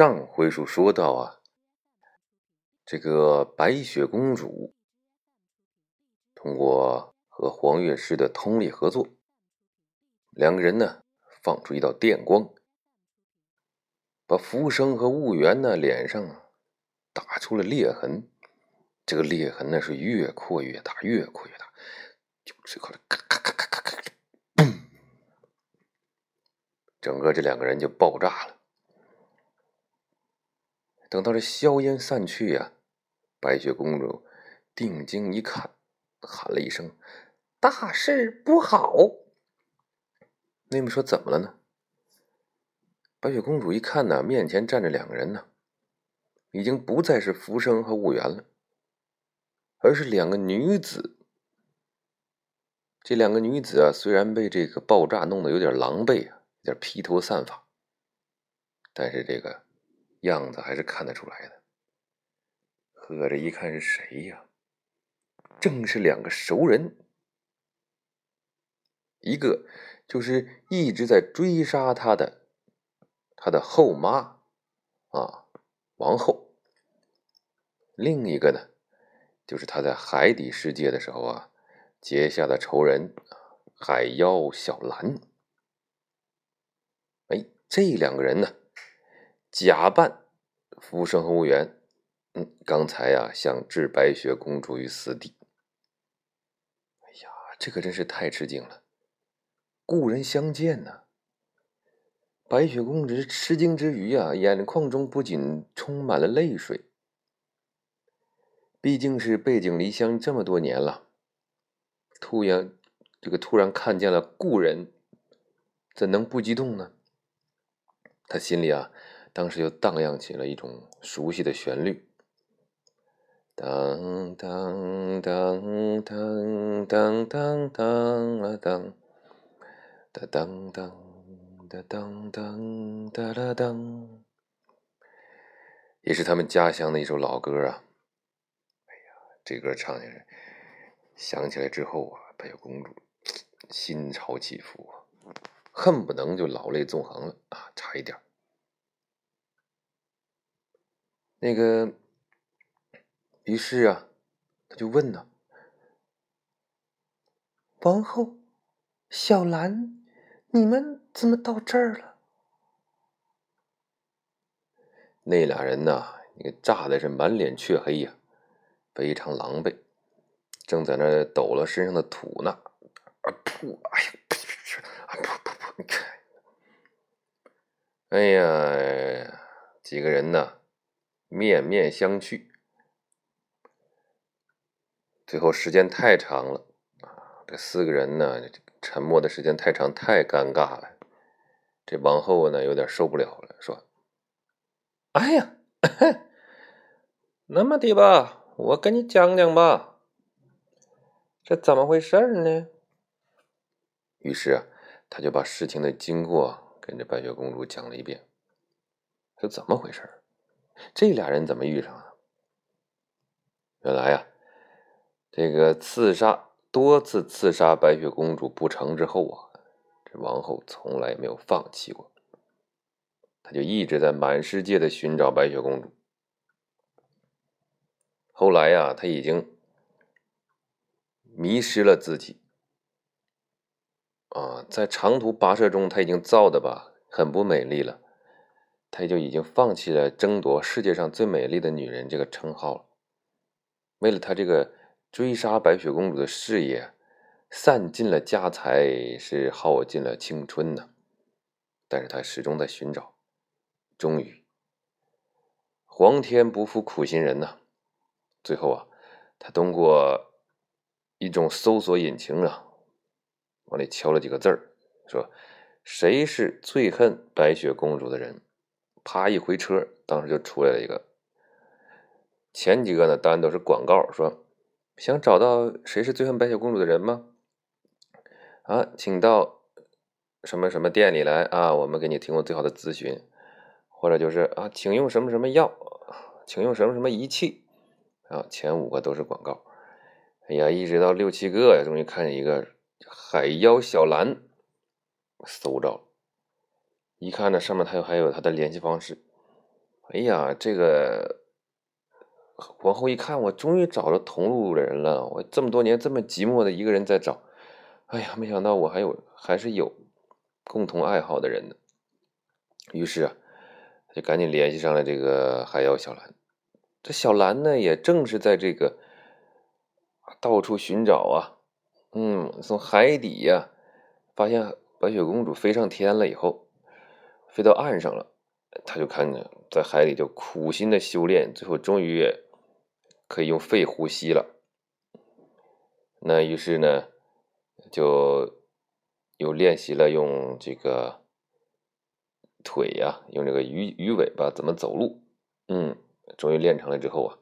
上回书说到啊，这个白雪公主通过和黄月师的通力合作，两个人呢放出一道电光，把浮生和婺源呢脸上打出了裂痕。这个裂痕呢是越扩越大，越扩越大，就最后咔咔咔咔咔咔，嘣！整个这两个人就爆炸了。等到这硝烟散去呀，白雪公主定睛一看，喊了一声：“大事不好！”妹妹说：“怎么了呢？”白雪公主一看呢，面前站着两个人呢，已经不再是浮生和婺源了，而是两个女子。这两个女子啊，虽然被这个爆炸弄得有点狼狈啊，有点披头散发，但是这个。样子还是看得出来的，合着一看是谁呀？正是两个熟人，一个就是一直在追杀他的他的后妈啊，王后；另一个呢，就是他在海底世界的时候啊结下的仇人海妖小兰。哎，这两个人呢？假扮服务生和务员，嗯，刚才呀想置白雪公主于死地。哎呀，这可真是太吃惊了！故人相见呢，白雪公主吃惊之余啊，眼眶中不仅充满了泪水。毕竟是背井离乡这么多年了，突然这个突然看见了故人，怎能不激动呢？他心里啊。当时又荡漾起了一种熟悉的旋律，当当当当当当当啊当，哒当当哒当当哒啦当，也是他们家乡的一首老歌啊。哎呀，这歌唱起来，想起来之后啊，白雪公主心潮起伏啊，恨不能就老泪纵横了啊，差一点。那个，于是啊，他就问呢：“王后，小兰，你们怎么到这儿了？”那俩人呢，那个炸的是满脸黢黑呀，非常狼狈，正在那抖了身上的土呢。啊噗！哎呀，啊噗噗噗！你看，哎呀，几个人呢？面面相觑，最后时间太长了啊！这四个人呢，沉默的时间太长，太尴尬了。这王后呢，有点受不了了，说：“哎呀，那么的吧，我跟你讲讲吧，这怎么回事呢？”于是啊，他就把事情的经过跟这白雪公主讲了一遍，是：“怎么回事？”这俩人怎么遇上的？原来呀，这个刺杀多次刺杀白雪公主不成之后啊，这王后从来没有放弃过，他就一直在满世界的寻找白雪公主。后来呀，他已经迷失了自己啊，在长途跋涉中，他已经造的吧很不美丽了。他就已经放弃了争夺世界上最美丽的女人这个称号了。为了他这个追杀白雪公主的事业，散尽了家财，是耗尽了青春呢。但是他始终在寻找，终于，皇天不负苦心人呐。最后啊，他通过一种搜索引擎啊，往里敲了几个字儿，说：“谁是最恨白雪公主的人？”啪一回车，当时就出来了一个。前几个呢，当然都是广告，说想找到谁是最恨白雪公主的人吗？啊，请到什么什么店里来啊，我们给你提供最好的咨询，或者就是啊，请用什么什么药，请用什么什么仪器啊。前五个都是广告。哎呀，一直到六七个呀，终于看见一个海妖小兰，搜着了。一看呢，上面他有还有他的联系方式，哎呀，这个往后一看，我终于找着同路人了。我这么多年这么寂寞的一个人在找，哎呀，没想到我还有还是有共同爱好的人呢。于是啊，就赶紧联系上了这个海妖小兰。这小兰呢，也正是在这个到处寻找啊，嗯，从海底呀发现白雪公主飞上天了以后，飞到岸上了，他就看着在海里就苦心的修炼，最后终于可以用肺呼吸了。那于是呢，就又练习了用这个。腿呀，用这个鱼鱼尾巴怎么走路？嗯，终于练成了之后啊，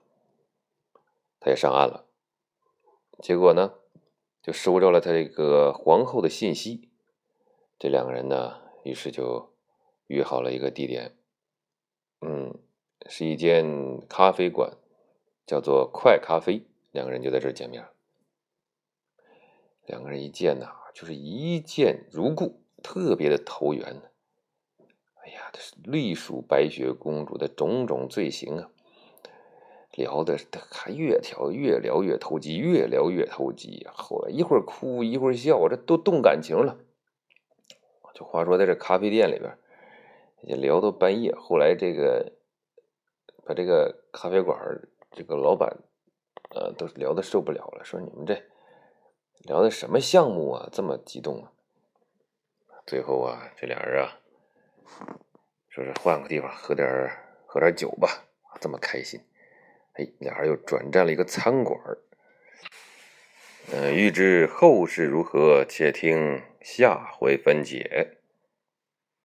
他也上岸了。结果呢，就收着了他这个皇后的信息。这两个人呢，于是就约好了一个地点，嗯，是一间咖啡馆，叫做快咖啡。两个人就在这见面。两个人一见呐，就是一见如故，特别的投缘。哎呀，这是隶属白雪公主的种种罪行啊！聊的还越聊越聊越投机，越聊越投机。后来一会儿哭一会儿笑，这都动感情了。就话说，在这咖啡店里边，也聊到半夜。后来这个把这个咖啡馆这个老板，呃，都聊的受不了了，说你们这聊的什么项目啊，这么激动啊！最后啊，这俩人啊。说是换个地方喝点喝点酒吧，这么开心。哎，俩人又转战了一个餐馆嗯，欲知后事如何，且听下回分解。